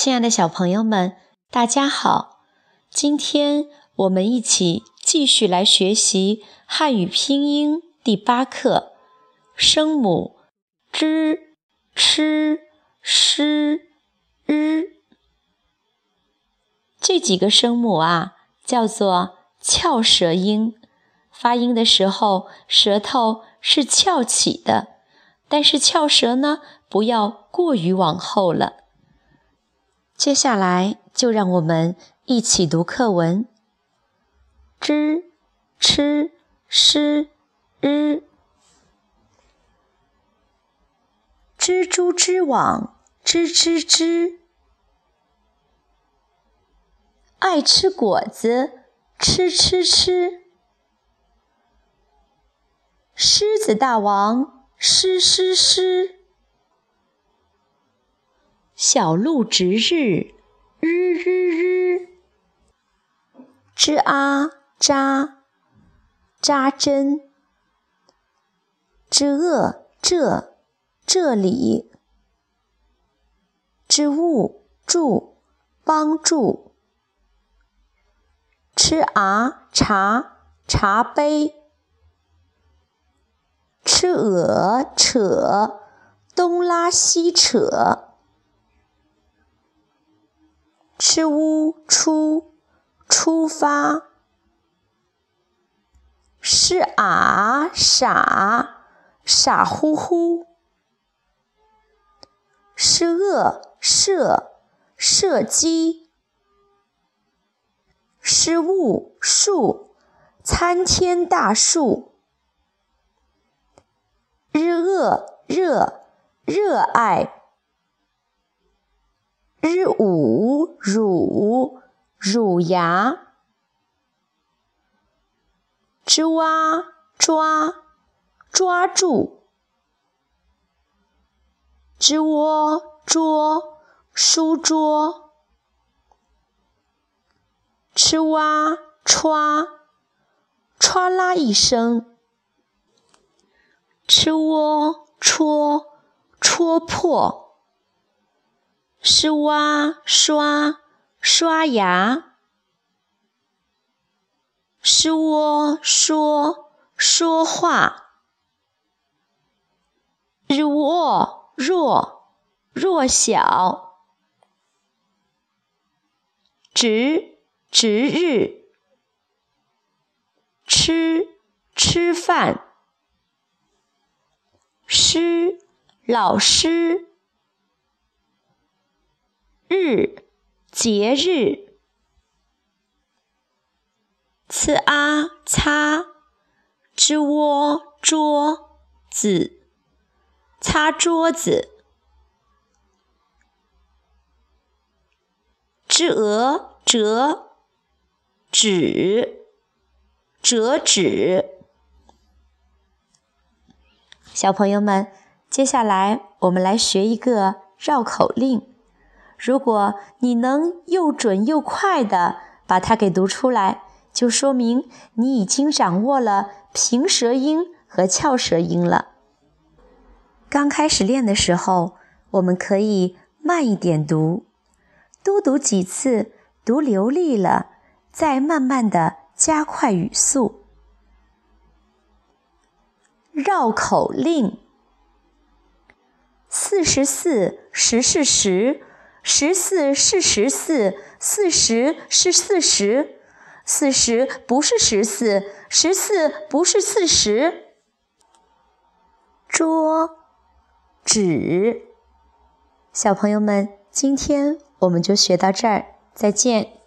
亲爱的小朋友们，大家好！今天我们一起继续来学习汉语拼音第八课，声母 zh、ch、sh、r。这几个声母啊，叫做翘舌音，发音的时候舌头是翘起的，但是翘舌呢，不要过于往后了。接下来就让我们一起读课文。知、吃、诗、日。蜘蛛织网，织织织。爱吃果子，吃吃吃。狮子大王，狮狮狮。小鹿值日，日日日。吱啊扎，扎针。这这这里。之物助，帮助。吃啊茶，茶杯。吃鹅扯，东拉西扯。吃乌出，出发。是啊傻，傻乎乎。是恶射，射击。是雾树，参天大树。日恶热，热爱。日午乳乳牙，之蛙抓抓住，之窝捉书桌，吃蛙歘歘啦一声，吃窝戳戳破。是挖刷刷牙，是窝说说话，日卧弱弱小，值值日，吃吃饭，师老师。日节日，，c a 擦，之窝桌子，擦桌子，之鹅折纸，折纸。小朋友们，接下来我们来学一个绕口令。如果你能又准又快地把它给读出来，就说明你已经掌握了平舌音和翘舌音了。刚开始练的时候，我们可以慢一点读，多读几次，读流利了，再慢慢地加快语速。绕口令：四十四，十是十。十四是十四，四十是四十，四十不是十四，十四不是四十。桌，纸，小朋友们，今天我们就学到这儿，再见。